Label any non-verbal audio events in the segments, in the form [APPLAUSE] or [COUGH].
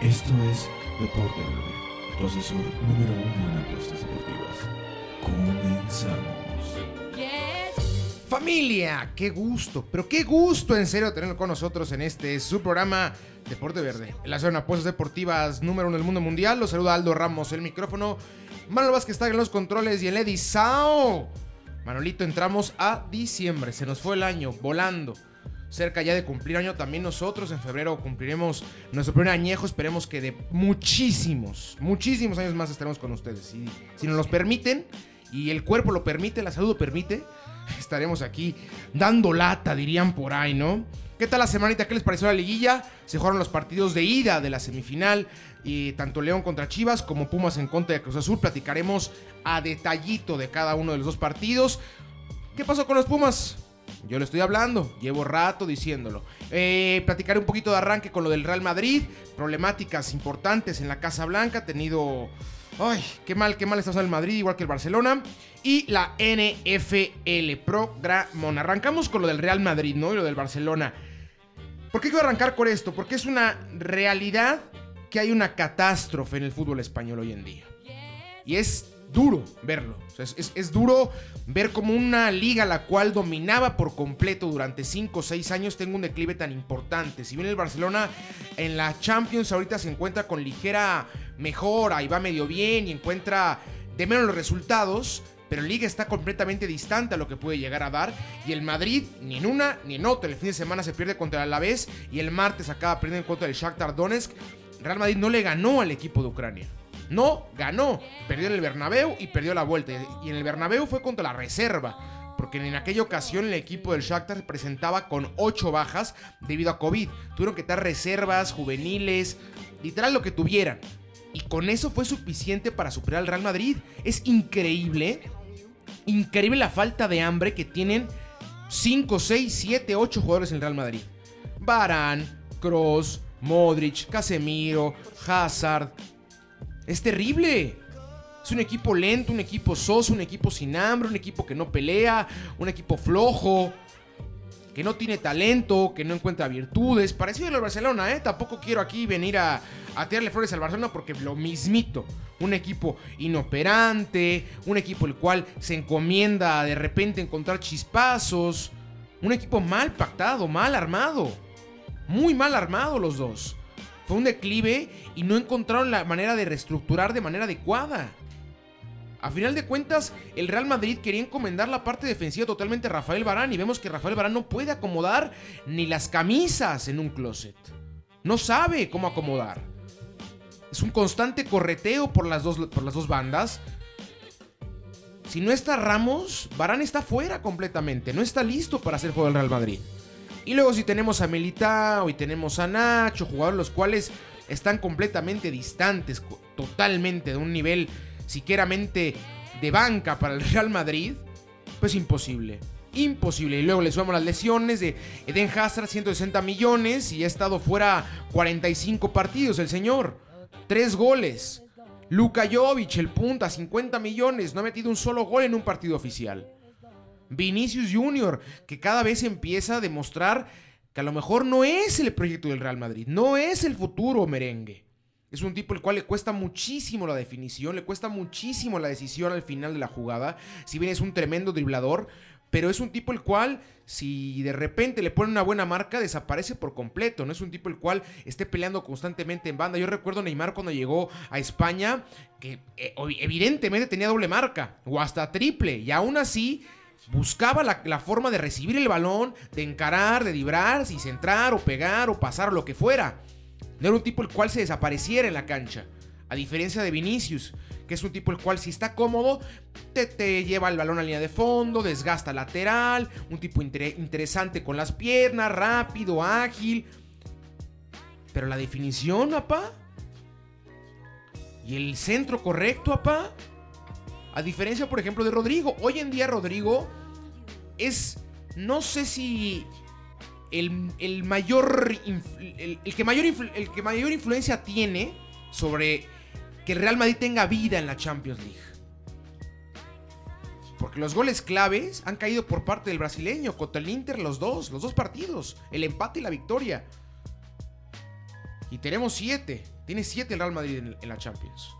Esto es Deporte Verde, tu asesor número uno en apuestas deportivas. Comenzamos. Familia, qué gusto, pero qué gusto en serio tenerlo con nosotros en este su programa Deporte Verde. La zona de apuestas deportivas número uno del mundo mundial. Los saluda Aldo Ramos, el micrófono. Manuel Vázquez está en los controles y el Eddie Sao. Manolito, entramos a diciembre. Se nos fue el año volando. Cerca ya de cumplir año también nosotros. En febrero cumpliremos nuestro primer añejo. Esperemos que de muchísimos, muchísimos años más estaremos con ustedes. Si, si nos los permiten y el cuerpo lo permite, la salud lo permite, [LAUGHS] estaremos aquí dando lata, dirían por ahí, ¿no? ¿Qué tal la semanita? ¿Qué les pareció la liguilla? Se jugaron los partidos de ida de la semifinal, y tanto León contra Chivas como Pumas en contra de Cruz Azul. Platicaremos a detallito de cada uno de los dos partidos. ¿Qué pasó con los Pumas? Yo le estoy hablando, llevo rato diciéndolo. Eh, platicaré un poquito de arranque con lo del Real Madrid, problemáticas importantes en la Casa Blanca, tenido... Ay, qué mal, qué mal está el Madrid, igual que el Barcelona. Y la NFL Programón. Arrancamos con lo del Real Madrid, ¿no? Y lo del Barcelona. ¿Por qué quiero arrancar con esto? Porque es una realidad que hay una catástrofe en el fútbol español hoy en día. Y es duro verlo. Es, es, duro ver como una liga la cual dominaba por completo durante 5 o 6 años tenga un declive tan importante. Si bien el Barcelona en la Champions ahorita se encuentra con ligera mejora y va medio bien y encuentra de menos los resultados, pero liga está completamente distante a lo que puede llegar a dar. Y el Madrid, ni en una ni en otra. El fin de semana se pierde contra el Alavés y el martes acaba perdiendo en contra del Shakhtar Donetsk. Real Madrid no le ganó al equipo de Ucrania. No ganó. Perdió en el Bernabéu y perdió la vuelta. Y en el Bernabéu fue contra la reserva. Porque en aquella ocasión el equipo del Shakhtar se presentaba con 8 bajas debido a COVID. Tuvieron que estar reservas, juveniles, literal lo que tuvieran. Y con eso fue suficiente para superar al Real Madrid. Es increíble. Increíble la falta de hambre que tienen 5, 6, 7, 8 jugadores en el Real Madrid. Barán, Cross, Modric, Casemiro, Hazard. Es terrible. Es un equipo lento, un equipo soso, un equipo sin hambre, un equipo que no pelea, un equipo flojo, que no tiene talento, que no encuentra virtudes. Parecido al Barcelona, ¿eh? Tampoco quiero aquí venir a, a tirarle flores al Barcelona porque lo mismito. Un equipo inoperante, un equipo el cual se encomienda de repente encontrar chispazos. Un equipo mal pactado, mal armado. Muy mal armado los dos. Fue un declive y no encontraron la manera de reestructurar de manera adecuada. A final de cuentas, el Real Madrid quería encomendar la parte defensiva totalmente a Rafael Barán y vemos que Rafael Barán no puede acomodar ni las camisas en un closet. No sabe cómo acomodar. Es un constante correteo por las dos, por las dos bandas. Si no está Ramos, Barán está fuera completamente. No está listo para hacer juego del Real Madrid. Y luego si tenemos a Militao y tenemos a Nacho, jugadores los cuales están completamente distantes, totalmente de un nivel siquieramente de banca para el Real Madrid, pues imposible. Imposible. Y luego le sumamos las lesiones de Eden Hazard, 160 millones y ha estado fuera 45 partidos el señor. Tres goles. Luka Jovic, el punta, 50 millones. No ha metido un solo gol en un partido oficial. Vinicius Jr., que cada vez empieza a demostrar que a lo mejor no es el proyecto del Real Madrid, no es el futuro merengue. Es un tipo el cual le cuesta muchísimo la definición, le cuesta muchísimo la decisión al final de la jugada. Si bien es un tremendo driblador, pero es un tipo el cual, si de repente le pone una buena marca, desaparece por completo. No es un tipo el cual esté peleando constantemente en banda. Yo recuerdo a Neymar cuando llegó a España, que eh, evidentemente tenía doble marca, o hasta triple, y aún así buscaba la, forma de recibir el balón, de encarar, de librar, si centrar o pegar o pasar o lo que fuera. No era un tipo el cual se desapareciera en la cancha. A diferencia de Vinicius, que es un tipo el cual si está cómodo, te, te lleva el balón a línea de fondo, desgasta lateral, un tipo inter interesante con las piernas, rápido, ágil. Pero la definición, apá. Y el centro correcto, apá. A diferencia, por ejemplo, de Rodrigo. Hoy en día Rodrigo es, no sé si el, el mayor, el, que mayor el que mayor influencia tiene sobre que el Real Madrid tenga vida en la Champions League. Porque los goles claves han caído por parte del brasileño contra el Inter los dos, los dos partidos, el empate y la victoria. Y tenemos siete. Tiene 7 el Real Madrid en, en la Champions.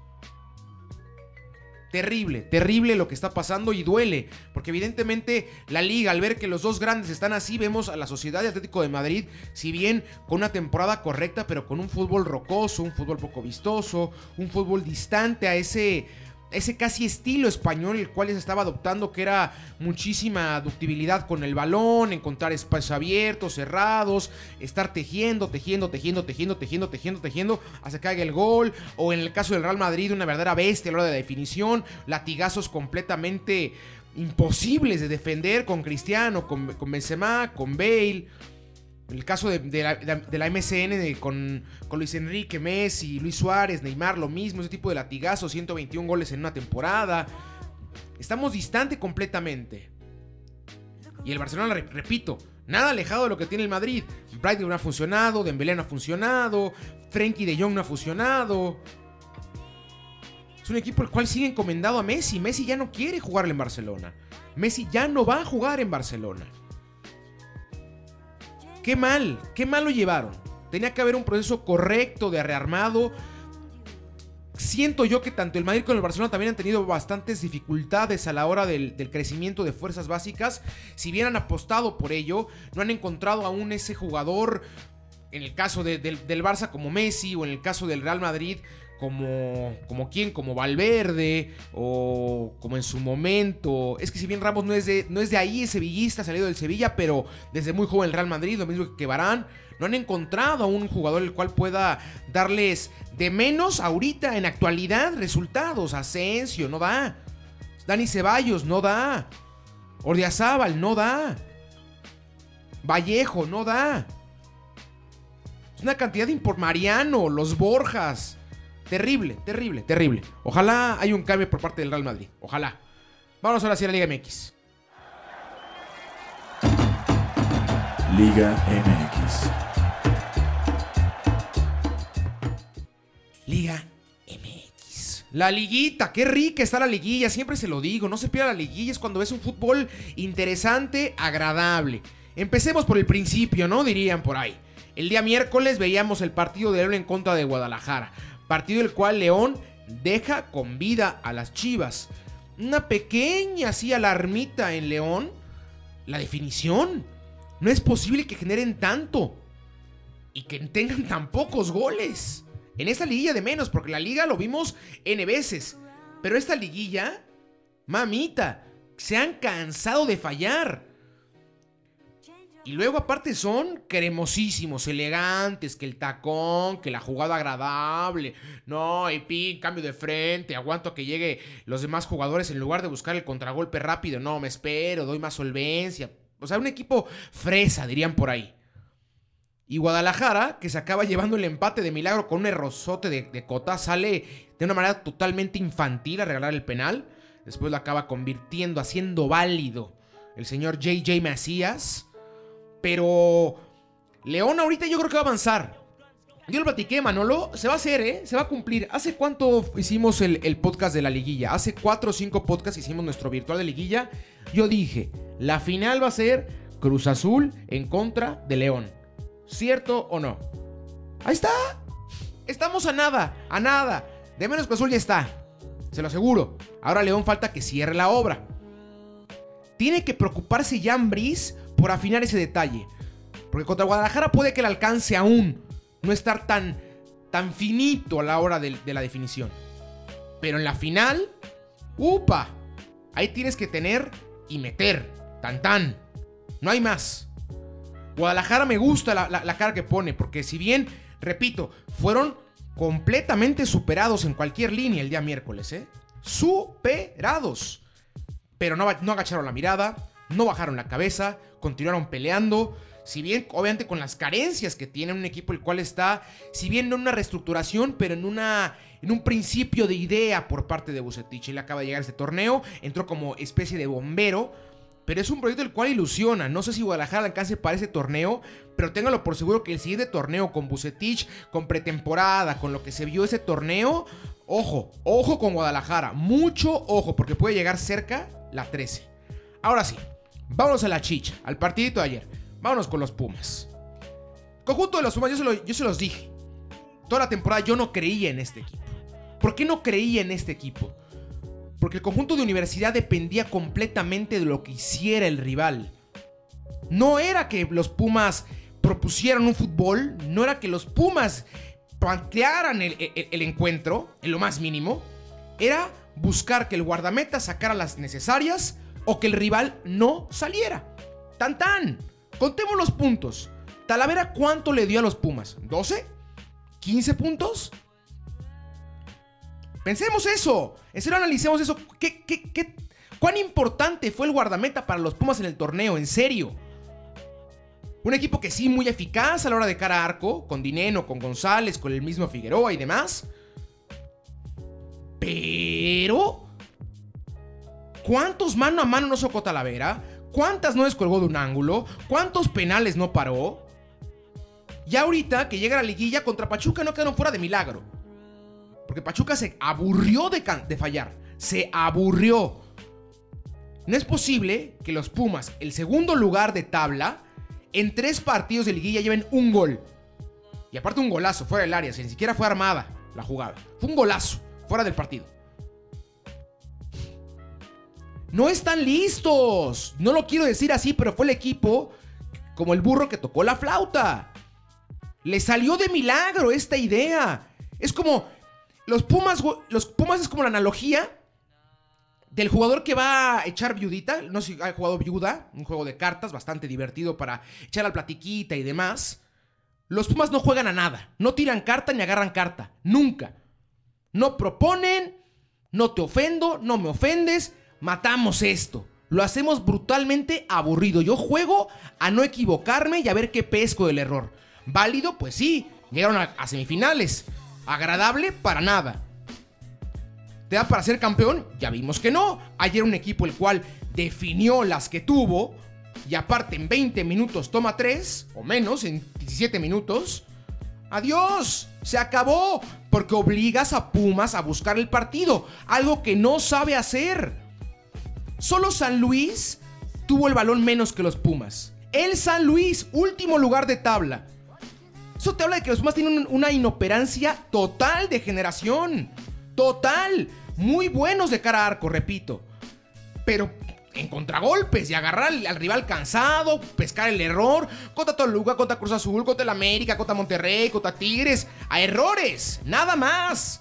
Terrible, terrible lo que está pasando y duele, porque evidentemente la liga, al ver que los dos grandes están así, vemos a la Sociedad de Atlético de Madrid, si bien con una temporada correcta, pero con un fútbol rocoso, un fútbol poco vistoso, un fútbol distante a ese ese casi estilo español el cual se estaba adoptando, que era muchísima ductibilidad con el balón, encontrar espacios abiertos, cerrados, estar tejiendo, tejiendo, tejiendo, tejiendo, tejiendo, tejiendo, tejiendo, hasta que haga el gol, o en el caso del Real Madrid, una verdadera bestia a la hora de definición, latigazos completamente imposibles de defender con Cristiano, con, con Benzema, con Bale. El caso de, la, MCN con, Luis Enrique, Messi, Luis Suárez, Neymar, lo mismo, ese tipo de latigazos, 121 goles en una temporada. Estamos distante completamente. Y el Barcelona, repito, nada alejado de lo que tiene el Madrid. Brighton no ha funcionado, Dembélé no ha funcionado, Frenkie de Jong no ha funcionado. Es un equipo el cual sigue encomendado a Messi. Messi ya no quiere jugarle en Barcelona. Messi ya no va a jugar en Barcelona. Qué mal, qué mal lo llevaron. Tenía que haber un proceso correcto de rearmado. Siento yo que tanto el Madrid como el Barcelona también han tenido bastantes dificultades a la hora del, crecimiento de fuerzas básicas. Si bien han apostado por ello, no han encontrado aún ese jugador, en el caso del, del Barça como Messi o en el caso del Real Madrid como, como quien, como Valverde o como en su momento. Es que si bien Ramos no es de, no es de ahí, es sevillista, salido del Sevilla, pero desde muy joven el Real Madrid, lo mismo que Barán, no han encontrado a un jugador el cual pueda darles de menos ahorita, en actualidad, resultados. Asensio, no da. Dani Ceballos, no da. Ordiazábal, no da. Vallejo, no da. Es una cantidad de por Mariano, los Borjas. Terrible, terrible, terrible. Ojalá haya un cambio por parte del Real Madrid. Ojalá. Vamos ahora a la Liga MX. Liga MX. Liga MX. La liguita, qué rica está la liguilla, siempre se lo digo, no se pierda la liguilla, es cuando ves un fútbol interesante, agradable. Empecemos por el principio, ¿no? Dirían por ahí. El día miércoles veíamos el partido de León en contra de Guadalajara. Partido el cual León deja con vida a las Chivas. Una pequeña así alarmita en León. La definición. No es posible que generen tanto. Y que tengan tan pocos goles. En esta liguilla de menos, porque la liga lo vimos N veces. Pero esta liguilla, mamita, se han cansado de fallar. Y luego aparte son cremosísimos, elegantes, que el tacón, que la jugada agradable. No, y pin, cambio de frente, aguanto a que llegue los demás jugadores en lugar de buscar el contragolpe rápido. No, me espero, doy más solvencia. O sea, un equipo fresa, dirían por ahí. Y Guadalajara, que se acaba llevando el empate de milagro con un errozote de, de Cota, sale de una manera totalmente infantil a regalar el penal. Después lo acaba convirtiendo, haciendo válido el señor JJ Macías pero León ahorita yo creo que va a avanzar. Yo lo platiqué, Manolo. Se va a hacer, ¿eh? Se va a cumplir. ¿Hace cuánto hicimos el, podcast de la liguilla? Hace cuatro o cinco podcasts hicimos nuestro virtual de liguilla. Yo dije, la final va a ser Cruz Azul en contra de León. ¿Cierto o no? Ahí está. Estamos a nada, a nada. De menos Cruz Azul ya está. Se lo aseguro. Ahora León falta que cierre la obra. Tiene que preocuparse Jan Brice por afinar ese detalle. Porque contra Guadalajara puede que el alcance aún no estar tan, tan finito a la hora de, la definición. Pero en la final, ¡upa! Ahí tienes que tener y meter. Tan tan. No hay más. Guadalajara me gusta la, la, cara que pone, porque si bien, repito, fueron completamente superados en cualquier línea el día miércoles, ¿eh? Superados. Pero no, no agacharon la mirada, no bajaron la cabeza, continuaron peleando. Si bien, obviamente, con las carencias que tiene un equipo el cual está, si bien no en una reestructuración, pero en una. En un principio de idea por parte de Bucetich. Él acaba de llegar a este torneo, entró como especie de bombero, pero es un proyecto el cual ilusiona. No sé si Guadalajara alcance para ese torneo, pero téngalo por seguro que el siguiente torneo con Bucetich, con pretemporada, con lo que se vio ese torneo, ojo, ojo con Guadalajara, mucho ojo, porque puede llegar cerca la 13. Ahora sí, Vámonos a la chicha, al partidito de ayer. Vámonos con los Pumas. Conjunto de los Pumas, yo se, los dije. toda la temporada yo no creía en este equipo. ¿Por qué no creía en este equipo? Porque el conjunto de universidad dependía completamente de lo que hiciera el rival. No era que los Pumas propusieran un fútbol, no era que los Pumas plantearan el, el encuentro en lo más mínimo. Era buscar que el guardameta sacara las necesarias o que el rival no saliera. Tan tan. Contemos los puntos. Talavera, ¿cuánto le dio a los Pumas? ¿12? ¿15 puntos? Pensemos eso. En serio, analicemos eso. ¿Qué, qué, cuán importante fue el guardameta para los Pumas en el torneo? En serio. Un equipo que sí, muy eficaz a la hora de cara a arco, con Dineno, con González, con el mismo Figueroa y demás. Pero... ¿Cuántos mano a mano no socó Talavera? ¿Cuántas no descolgó de un ángulo? ¿Cuántos penales no paró? Y ahorita que llega la liguilla contra Pachuca no quedaron fuera de milagro. Porque Pachuca se aburrió de, de fallar. Se aburrió. No es posible que los Pumas, el segundo lugar de tabla, en tres partidos de liguilla lleven un gol. Y aparte un golazo fuera del área, si ni siquiera fue armada la jugada. Fue un golazo fuera del partido. No están listos. No lo quiero decir así, pero fue el equipo como el burro que tocó la flauta. Le salió de milagro esta idea. Es como los Pumas, los Pumas es como la analogía del jugador que va a echar viudita. No sé si ha jugado viuda, un juego de cartas bastante divertido para echar al platiquita y demás. Los Pumas no juegan a nada, no tiran carta ni agarran carta, nunca. No proponen, no te ofendo, no me ofendes, matamos esto. Lo hacemos brutalmente aburrido. Yo juego a no equivocarme y a ver qué pesco del error. Válido, pues sí, llegaron a, semifinales. Agradable, para nada. ¿Te da para ser campeón? Ya vimos que no. Ayer un equipo el cual definió las que tuvo y aparte en 20 minutos toma 3 o menos, en 17 minutos. Adiós, se acabó, porque obligas a Pumas a buscar el partido, algo que no sabe hacer. Solo San Luis tuvo el balón menos que los Pumas. El San Luis, último lugar de tabla. Eso te habla de que los Pumas tienen una inoperancia total de generación. Total. Muy buenos de cara a arco, repito. Pero en contragolpes y agarrar al, rival cansado, pescar el error. Contra Toluca, contra Cruz Azul, contra el América, contra Monterrey, contra Tigres. A errores. Nada más.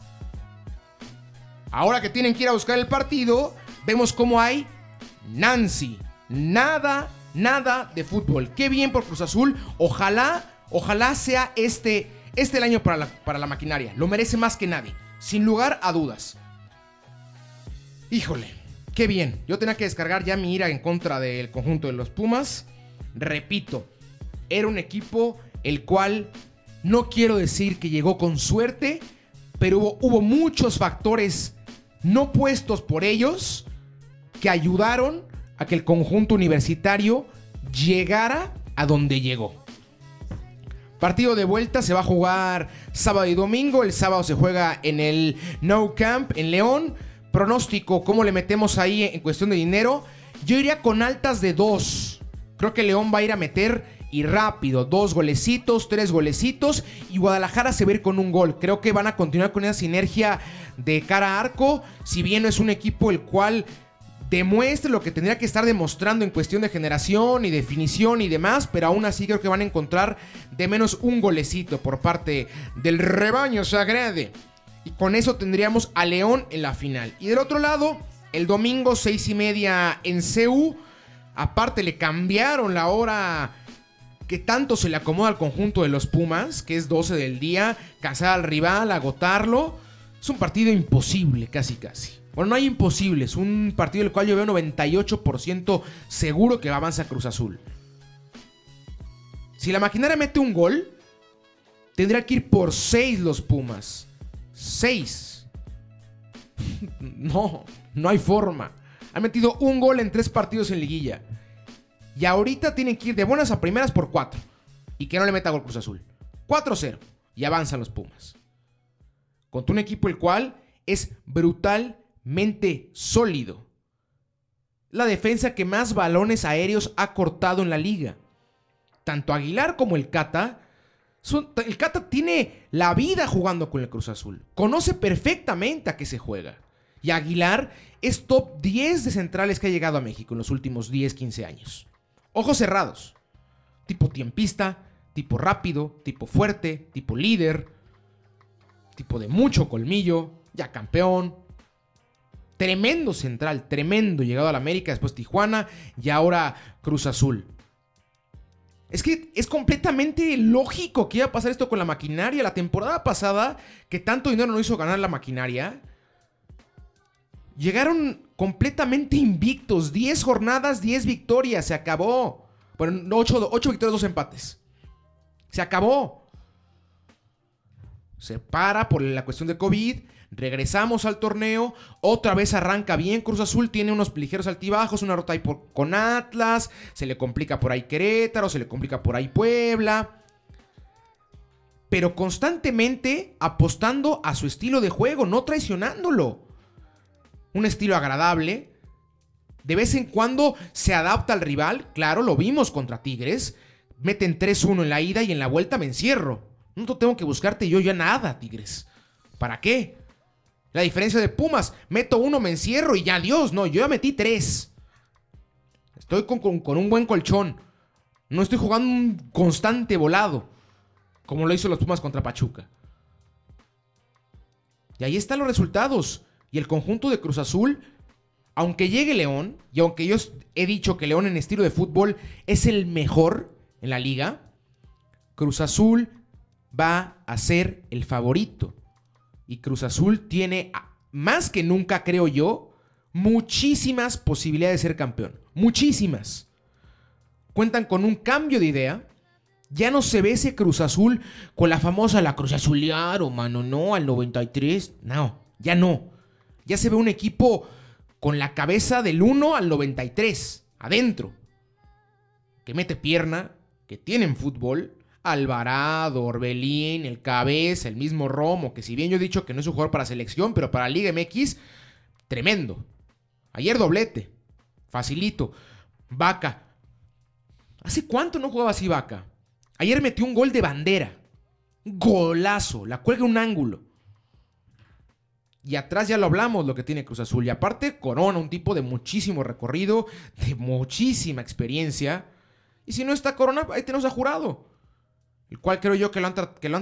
Ahora que tienen que ir a buscar el partido, vemos cómo hay Nancy. Nada, nada de fútbol. Qué bien por Cruz Azul. Ojalá, ojalá sea este, este el año para la, para la maquinaria. Lo merece más que nadie. Sin lugar a dudas. Híjole, qué bien. Yo tenía que descargar ya mi ira en contra del conjunto de los Pumas. Repito, era un equipo el cual no quiero decir que llegó con suerte, pero hubo, hubo muchos factores no puestos por ellos que ayudaron a que el conjunto universitario llegara a donde llegó. Partido de vuelta se va a jugar sábado y domingo. El sábado se juega en el No Camp en León. Pronóstico, ¿cómo le metemos ahí en cuestión de dinero? Yo iría con altas de dos. Creo que León va a ir a meter y rápido. Dos golecitos, tres golecitos. Y Guadalajara se va a ir con un gol. Creo que van a continuar con esa sinergia de cara a arco. Si bien no es un equipo el cual demuestre lo que tendría que estar demostrando en cuestión de generación y definición y demás, pero aún así creo que van a encontrar de menos un golecito por parte del rebaño sagrado. Y con eso tendríamos a León en la final. Y del otro lado, el domingo seis y media en CU. Aparte le cambiaron la hora que tanto se le acomoda al conjunto de los Pumas, que es 12 del día, cazar al rival, agotarlo. Es un partido imposible, casi casi. Bueno, no hay imposibles. Un partido del cual yo veo 98% seguro que avanza Cruz Azul. Si la maquinaria mete un gol, tendrá que ir por 6 los Pumas. 6. [LAUGHS] no, no hay forma. Han metido un gol en 3 partidos en liguilla. Y ahorita tienen que ir de buenas a primeras por 4. Y que no le meta gol Cruz Azul. 4-0. Y avanzan los Pumas. Contra un equipo el cual es brutal mente sólido. La defensa que más balones aéreos ha cortado en la liga. Tanto Aguilar como el Cata el Cata tiene la vida jugando con el Cruz Azul. Conoce perfectamente a qué se juega. Y Aguilar es top 10 de centrales que ha llegado a México en los últimos 10, 15 años. Ojos cerrados. Tipo tiempista, tipo rápido, tipo fuerte, tipo líder, tipo de mucho colmillo, ya campeón. Tremendo central, tremendo llegado a la América, después Tijuana y ahora Cruz Azul. Es que es completamente lógico que iba a pasar esto con la maquinaria. La temporada pasada, que tanto dinero no hizo ganar la maquinaria, llegaron completamente invictos. 10 jornadas, 10 victorias. Se acabó. Bueno, 8, 8 victorias, 2 empates. Se acabó. Se para por la cuestión de COVID. Regresamos al torneo, otra vez arranca bien. Cruz Azul tiene unos ligeros altibajos, una rota ahí por, con Atlas, se le complica por ahí Querétaro, se le complica por ahí Puebla. Pero constantemente apostando a su estilo de juego, no traicionándolo. Un estilo agradable. De vez en cuando se adapta al rival, claro, lo vimos contra Tigres. Meten 3-1 en la ida y en la vuelta me encierro. No tengo que buscarte yo ya nada, Tigres. ¿Para qué? La diferencia de Pumas, meto uno, me encierro y ya Dios, no, yo ya metí tres. Estoy con, un buen colchón. No estoy jugando un constante volado, como lo hizo los Pumas contra Pachuca. Y ahí están los resultados. Y el conjunto de Cruz Azul, aunque llegue León, y aunque yo he dicho que León en estilo de fútbol es el mejor en la liga, Cruz Azul va a ser el favorito. Y Cruz Azul tiene, más que nunca, creo yo, muchísimas posibilidades de ser campeón. Muchísimas. Cuentan con un cambio de idea. Ya no se ve ese Cruz Azul con la famosa la Cruz Azuliaro, mano, no, al 93. No, ya no. Ya se ve un equipo con la cabeza del 1 al 93, adentro. Que mete pierna, que tienen fútbol Alvarado, Orbelín, el Cabeza, el mismo Romo, que si bien yo he dicho que no es un jugador para selección, pero para Liga MX, tremendo. Ayer doblete, facilito. Vaca. ¿Hace cuánto no jugaba así Vaca? Ayer metió un gol de bandera. Golazo, la cuelga un ángulo. Y atrás ya lo hablamos, lo que tiene Cruz Azul. Y aparte, Corona, un tipo de muchísimo recorrido, de muchísima experiencia. Y si no está Corona, ahí tenemos a Jurado el cual creo yo que lo han,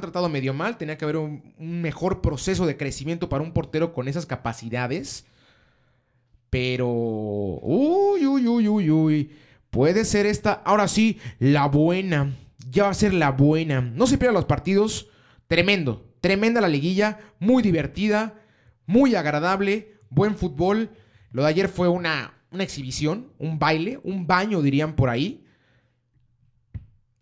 tratado medio mal. Tenía que haber un, mejor proceso de crecimiento para un portero con esas capacidades. Pero... Uy, uy, uy, uy, uy. Puede ser esta, ahora sí, la buena. Ya va a ser la buena. No se pierdan los partidos. Tremendo. Tremenda la liguilla. Muy divertida. Muy agradable. Buen fútbol. Lo de ayer fue una exhibición. Un baile. Un baño, dirían por ahí.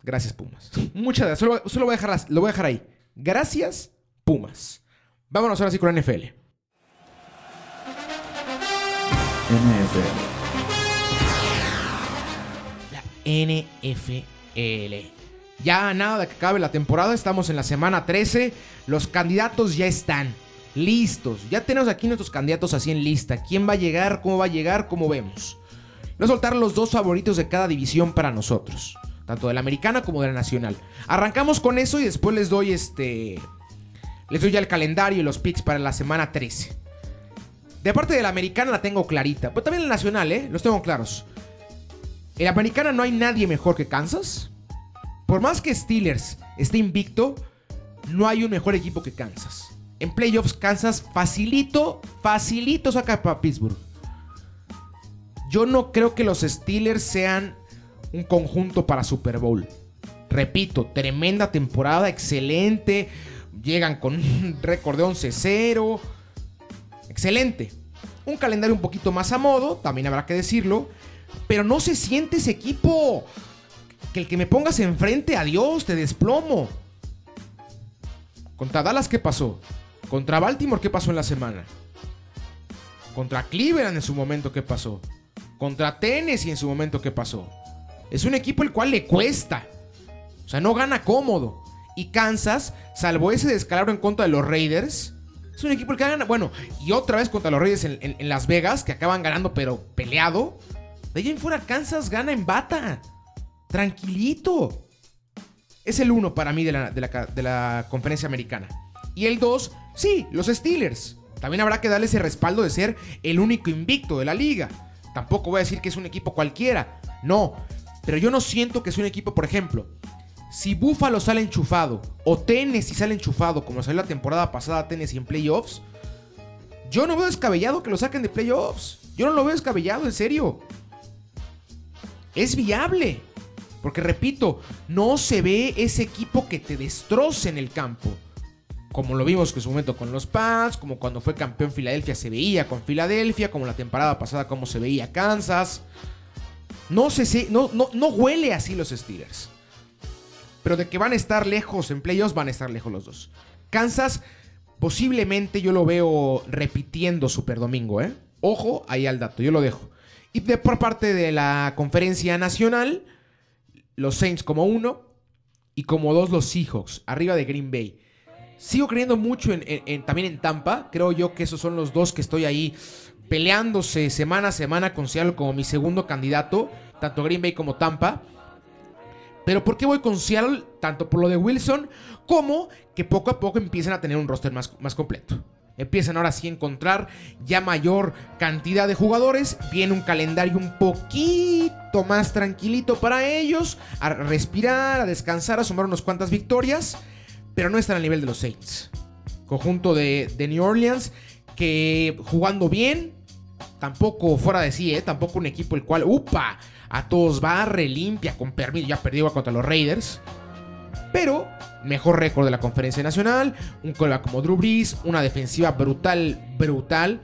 Gracias, Pumas. Muchas gracias. Solo, lo, voy a dejar, lo voy a dejar ahí. Gracias, Pumas. Vámonos ahora sí con la NFL. NFL. La NFL. Ya nada de que acabe la temporada, estamos en la semana 13. Los candidatos ya están listos. Ya tenemos aquí nuestros candidatos así en lista. ¿Quién va a llegar? ¿Cómo va a llegar? ¿Cómo vemos? Voy a soltar los dos favoritos de cada división para nosotros tanto de la americana como de la nacional. Arrancamos con eso y después les doy este. Les doy ya el calendario y los picks para la semana 13. De parte de la americana la tengo clarita, pero también la nacional, ¿eh? Los tengo claros. En la americana no hay nadie mejor que Kansas. Por más que Steelers esté invicto, no hay un mejor equipo que Kansas. En playoffs, Kansas facilito, facilito saca para Pittsburgh. Yo no creo que los Steelers sean un conjunto para Super Bowl. Repito, tremenda temporada, excelente. Llegan con un [LAUGHS] récord de 11-0. Excelente. Un calendario un poquito más a modo, también habrá que decirlo. Pero no se siente ese equipo. Que el que me pongas enfrente, adiós, te desplomo. Contra Dallas, ¿qué pasó? Contra Baltimore, ¿qué pasó en la semana? Contra Cleveland en su momento, ¿qué pasó? Contra Tennessee en su momento, ¿qué pasó? Es un equipo el cual le cuesta. O sea, no gana cómodo. Y Kansas, salvo ese descalabro en contra de los Raiders, es un equipo el que gana. Bueno, y otra vez contra los Raiders en, Las Vegas, que acaban ganando, pero peleado. De allá en fuera, Kansas gana en bata. Tranquilito. Es el uno para mí de la, de la- de la conferencia americana. Y el dos, sí, los Steelers. También habrá que darle ese respaldo de ser el único invicto de la liga. Tampoco voy a decir que es un equipo cualquiera. No. Pero yo no siento que es un equipo, por ejemplo, si Buffalo sale enchufado o Tennessee sale enchufado, como salió la temporada pasada Tennessee en playoffs, yo no veo descabellado que lo saquen de playoffs. Yo no lo veo descabellado, en serio. Es viable. Porque repito, no se ve ese equipo que te destroce en el campo. Como lo vimos en su momento con los Pats, como cuando fue campeón Filadelfia se veía con Filadelfia, como la temporada pasada como se veía Kansas. No, se, no, no, no huele así los Steelers. Pero de que van a estar lejos en playoffs, van a estar lejos los dos. Kansas, posiblemente yo lo veo repitiendo Super Domingo, ¿eh? Ojo, ahí al dato, yo lo dejo. Y de, por parte de la conferencia nacional, los Saints como uno y como dos los Seahawks, arriba de Green Bay. Sigo creyendo mucho en, en- en- también en Tampa. Creo yo que esos son los dos que estoy ahí peleándose semana a semana con Seattle como mi segundo candidato, tanto Green Bay como Tampa. Pero ¿por qué voy con Seattle? Tanto por lo de Wilson como que poco a poco empiezan a tener un roster más, más completo. Empiezan ahora sí a encontrar ya mayor cantidad de jugadores. Viene un calendario un poquito más tranquilito para ellos. A respirar, a descansar, a sumar unas cuantas victorias. Pero no están al nivel de los Saints. Conjunto de, de New Orleans que jugando bien, tampoco fuera de sí, ¿eh? tampoco un equipo el cual, upa, a todos barre, limpia, con permiso, ya perdió contra los Raiders. Pero mejor récord de la conferencia nacional, un coreback como Drew Brees, una defensiva brutal, brutal.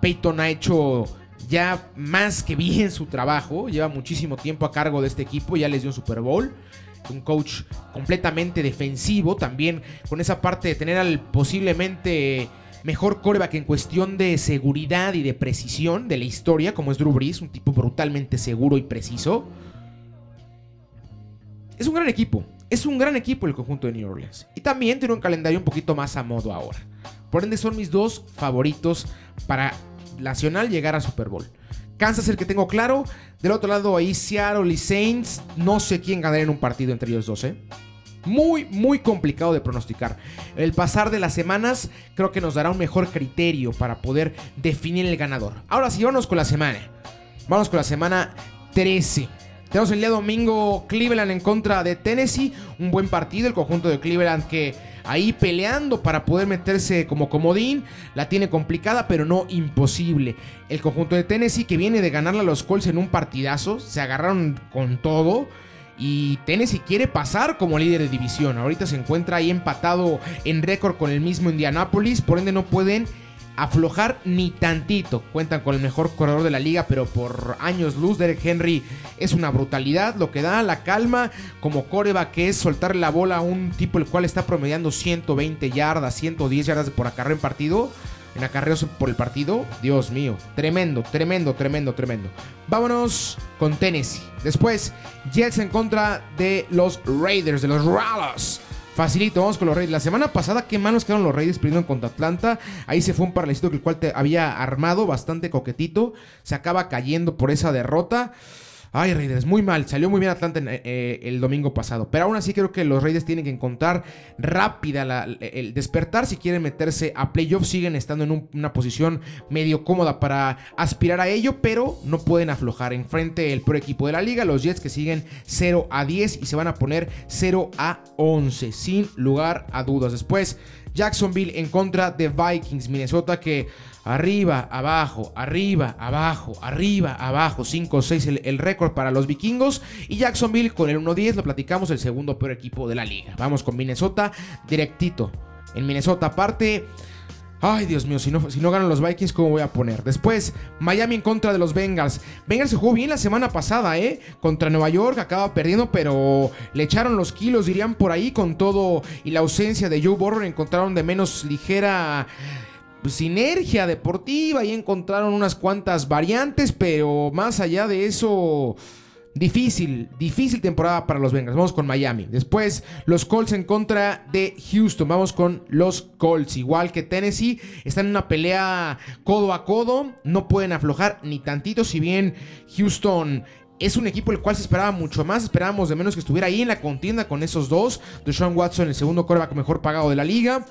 Peyton ha hecho ya más que bien su trabajo, lleva muchísimo tiempo a cargo de este equipo, ya les dio un Super Bowl. Un coach completamente defensivo, también con esa parte de tener al posiblemente mejor coreback en cuestión de seguridad y de precisión de la historia, como es Drew Brees, un tipo brutalmente seguro y preciso. Es un gran equipo. Es un gran equipo el conjunto de New Orleans. Y también tiene un calendario un poquito más a modo ahora. Por ende son mis dos favoritos para Nacional llegar a Super Bowl. Kansas el que tengo claro. Del otro lado ahí Seattle y Saints. No sé quién ganará en un partido entre ellos dos, ¿eh? Muy, muy complicado de pronosticar. El pasar de las semanas creo que nos dará un mejor criterio para poder definir el ganador. Ahora sí, vamos con la semana. Vamos con la semana 13. Tenemos el día domingo Cleveland en contra de Tennessee. Un buen partido, el conjunto de Cleveland que ahí peleando para poder meterse como comodín. La tiene complicada, pero no imposible. El conjunto de Tennessee que viene de ganarle a los Colts en un partidazo. Se agarraron con todo. Y Tennessee quiere pasar como líder de división. Ahorita se encuentra ahí empatado en récord con el mismo Indianapolis. Por ende no pueden aflojar ni tantito. Cuentan con el mejor corredor de la liga, pero por años luz, Derek Henry es una brutalidad. Lo que da la calma como coreba, que es soltarle la bola a un tipo el cual está promediando 120 yardas, 110 yardas por acarreo en partido. En acarreos por el partido, Dios mío, tremendo, tremendo, tremendo, tremendo. Vámonos con Tennessee. Después, Jets en contra de los Raiders, de los Rallos. Facilito, vamos con los Raiders. La semana pasada, qué malos quedaron los Raiders perdiendo contra Atlanta. Ahí se fue un paralítico que el cual te había armado bastante coquetito. Se acaba cayendo por esa derrota. Ay, Raiders, muy mal. Salió muy bien Atlanta en, eh, el domingo pasado. Pero aún así creo que los Raiders tienen que encontrar rápida el despertar si quieren meterse a playoffs. Siguen estando en un- una posición medio cómoda para aspirar a ello, pero no pueden aflojar. Enfrente el peor equipo de la liga, los Jets que siguen 0 a 10 y se van a poner 0 a 11, sin lugar a dudas. Después, Jacksonville en contra de Vikings, Minnesota que arriba, abajo, arriba, abajo, arriba, abajo, 5-6 el, el récord para los vikingos y Jacksonville con el 1-10 lo platicamos el segundo peor equipo de la liga. Vamos con Minnesota directito. En Minnesota aparte... Ay, Dios mío, si no, si no ganan los Vikings, ¿cómo voy a poner? Después, Miami en contra de los Bengals. Bengals se jugó bien la semana pasada, ¿eh? Contra Nueva York, acaba perdiendo, pero le echaron los kilos, dirían por ahí, con todo y la ausencia de Joe Burrow. Encontraron de menos ligera sinergia deportiva y encontraron unas cuantas variantes, pero más allá de eso... Difícil, difícil temporada para los Bengals. Vamos con Miami. Después, los Colts en contra de Houston. Vamos con los Colts. Igual que Tennessee, están en una pelea codo a codo. No pueden aflojar ni tantito. Si bien Houston es un equipo el cual se esperaba mucho más, esperábamos de menos que estuviera ahí en la contienda con esos dos. Deshaun Watson, el segundo coreback mejor pagado de la liga.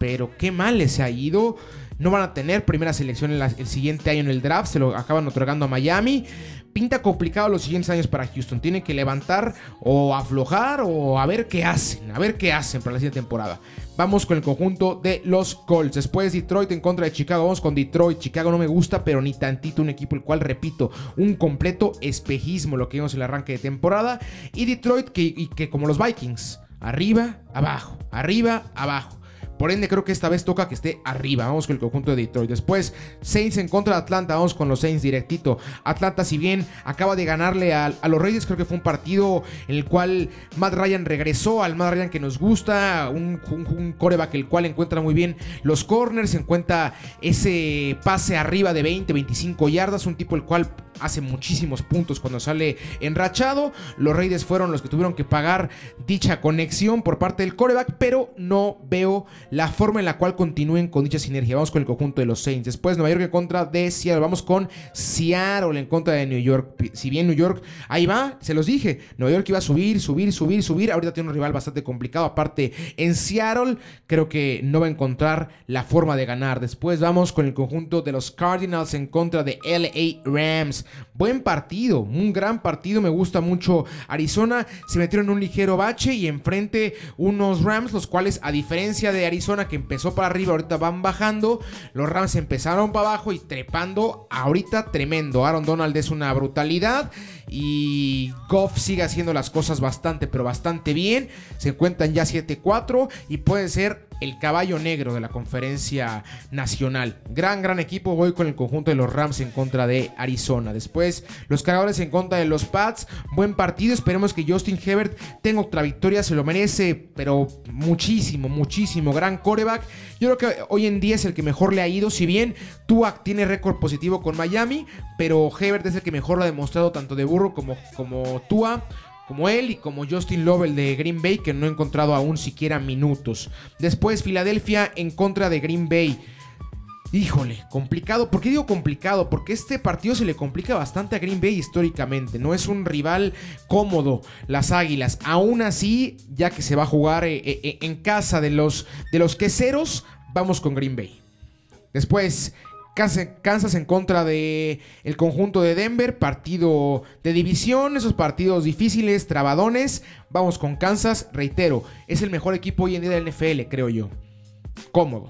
Pero qué mal les ha ido. No van a tener primera selección el siguiente año en el draft. Se lo acaban otorgando a Miami. Pinta complicado los siguientes años para Houston. Tienen que levantar o aflojar o a ver qué hacen. A ver qué hacen para la siguiente temporada. Vamos con el conjunto de los Colts. Después Detroit en contra de Chicago. Vamos con Detroit. Chicago no me gusta, pero ni tantito un equipo el cual, repito, un completo espejismo lo que vimos en el arranque de temporada. Y Detroit que, que como los Vikings. Arriba, abajo, arriba, abajo. Por ende, creo que esta vez toca que esté arriba. Vamos con el conjunto de Detroit. Después, Saints en contra de Atlanta. Vamos con los Saints directito. Atlanta, si bien acaba de ganarle a, los Reyes, creo que fue un partido en el cual Matt Ryan regresó al Matt Ryan que nos gusta. Un, un, coreback el cual encuentra muy bien los corners. Encuentra ese pase arriba de 20, 25 yardas. Un tipo el cual hace muchísimos puntos cuando sale enrachado. Los Raiders fueron los que tuvieron que pagar dicha conexión por parte del coreback, pero no veo la forma en la cual continúen con dicha sinergia. Vamos con el conjunto de los Saints. Después Nueva York en contra de Seattle. Vamos con Seattle en contra de New York. Si bien New York, ahí va, se los dije. Nueva York iba a subir, subir, subir, subir. Ahorita tiene un rival bastante complicado. Aparte, en Seattle creo que no va a encontrar la forma de ganar. Después vamos con el conjunto de los Cardinals en contra de LA Rams. Buen partido, un gran partido. Me gusta mucho Arizona. Se metieron en un ligero bache y enfrente unos Rams, los cuales, a diferencia de Arizona que empezó para arriba, ahorita van bajando. Los Rams empezaron para abajo y trepando. Ahorita tremendo. Aaron Donald es una brutalidad. Y Goff sigue haciendo las cosas bastante, pero bastante bien. Se encuentran ya 7-4 y puede ser el caballo negro de la conferencia nacional. Gran, gran equipo. Voy con el conjunto de los Rams en contra de Arizona. Después, los cargadores en contra de los Pats. Buen partido. Esperemos que Justin Hebert tenga otra victoria. Se lo merece, pero muchísimo, muchísimo. Gran coreback. Yo creo que hoy en día es el que mejor le ha ido. Si bien Tua tiene récord positivo con Miami, pero Hebert es el que mejor lo ha demostrado tanto de Burro como, como Tua como él y como Justin Lovell de Green Bay, que no he encontrado aún siquiera minutos. Después, Filadelfia en contra de Green Bay. Híjole, complicado. ¿Por qué digo complicado? Porque este partido se le complica bastante a Green Bay históricamente. No es un rival cómodo, las Águilas. Aún así, ya que se va a jugar eh, eh, eh, en casa de los, de los queseros, vamos con Green Bay. Después, Kansas en contra de el conjunto de Denver, partido de división, esos partidos difíciles, trabadones. Vamos con Kansas, reitero, es el mejor equipo hoy en día del NFL, creo yo. Cómodo,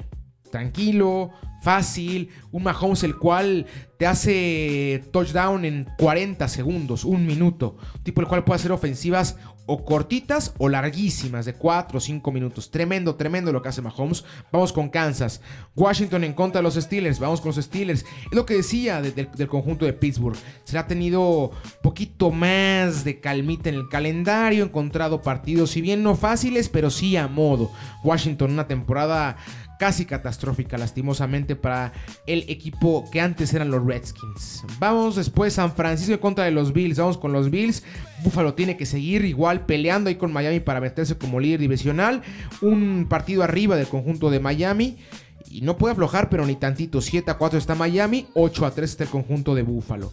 tranquilo, fácil, un Mahomes el cual te hace touchdown en 40 segundos, un minuto, tipo el cual puede hacer ofensivas o cortitas o larguísimas de 4 o 5 minutos. Tremendo, tremendo lo que hace Mahomes. Vamos con Kansas. Washington en contra de los Steelers. Vamos con los Steelers. Es lo que decía del conjunto de Pittsburgh. Se le ha tenido poquito más de calmita en el calendario. Encontrado partidos, si bien no fáciles, pero sí a modo. Washington una temporada casi catastrófica lastimosamente para el equipo que antes eran los Redskins. Vamos después San Francisco en contra de los Bills. Vamos con los Bills. Buffalo tiene que seguir igual peleando ahí con Miami para meterse como líder divisional. Un partido arriba del conjunto de Miami. Y no puede aflojar, pero ni tantito. 7 a 4 está Miami, 8 a 3 está el conjunto de Buffalo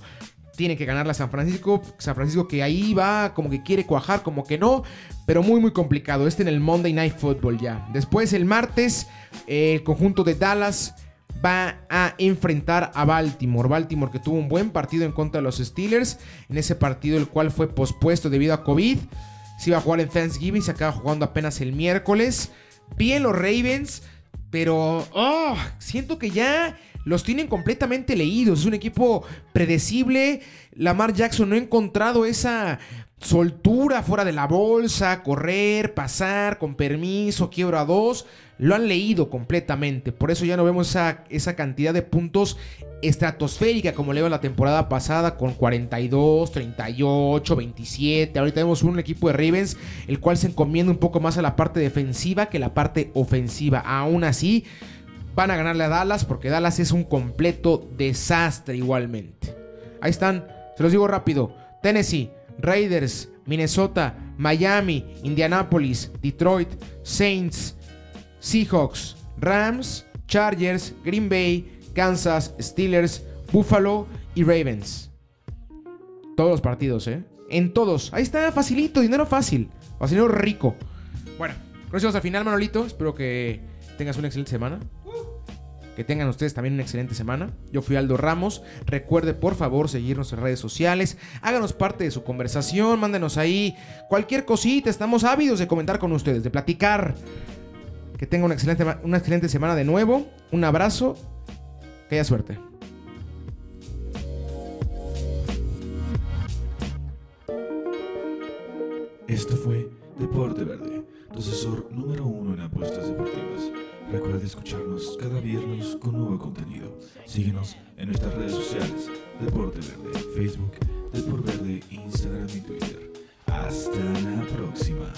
tiene que ganar la San Francisco. San Francisco que ahí va, como que quiere cuajar, como que no. Pero muy, muy complicado. Este en el Monday Night Football ya. Después el martes, el conjunto de Dallas va a enfrentar a Baltimore. Baltimore que tuvo un buen partido en contra de los Steelers. En ese partido el cual fue pospuesto debido a COVID. Se iba a jugar en Thanksgiving, se acaba jugando apenas el miércoles. Bien los Ravens, pero oh, siento que ya los tienen completamente leídos. Es un equipo predecible. Lamar Jackson no ha encontrado esa soltura fuera de la bolsa, correr, pasar, con permiso, quiebra dos. Lo han leído completamente. Por eso ya no vemos esa, esa cantidad de puntos estratosférica como le la temporada pasada con 42, 38, 27. Ahorita vemos un equipo de Ravens el cual se encomienda un poco más a la parte defensiva que la parte ofensiva. Aún así, van a ganarle a Dallas porque Dallas es un completo desastre igualmente. Ahí están, se los digo rápido. Tennessee, Raiders, Minnesota, Miami, Indianapolis, Detroit, Saints, Seahawks, Rams, Chargers, Green Bay, Kansas, Steelers, Buffalo y Ravens. Todos los partidos, ¿eh? En todos. Ahí está, facilito, dinero fácil. O dinero rico. Bueno, con eso al final, Manolito. Espero que tengas una excelente semana. Que tengan ustedes también una excelente semana. Yo fui Aldo Ramos. Recuerde, por favor, seguirnos en redes sociales. Háganos parte de su conversación. Mándenos ahí cualquier cosita. Estamos ávidos de comentar con ustedes, de platicar. Que tengan una excelente, una excelente semana de nuevo. Un abrazo. Que haya suerte. Esto fue Deporte Verde, asesor número uno en apuestas deportivas. Recuerda escucharnos cada viernes con nuevo contenido. Síguenos en nuestras redes sociales, Deporte Verde, Facebook, Deporte Verde, Instagram y Twitter. Hasta la próxima.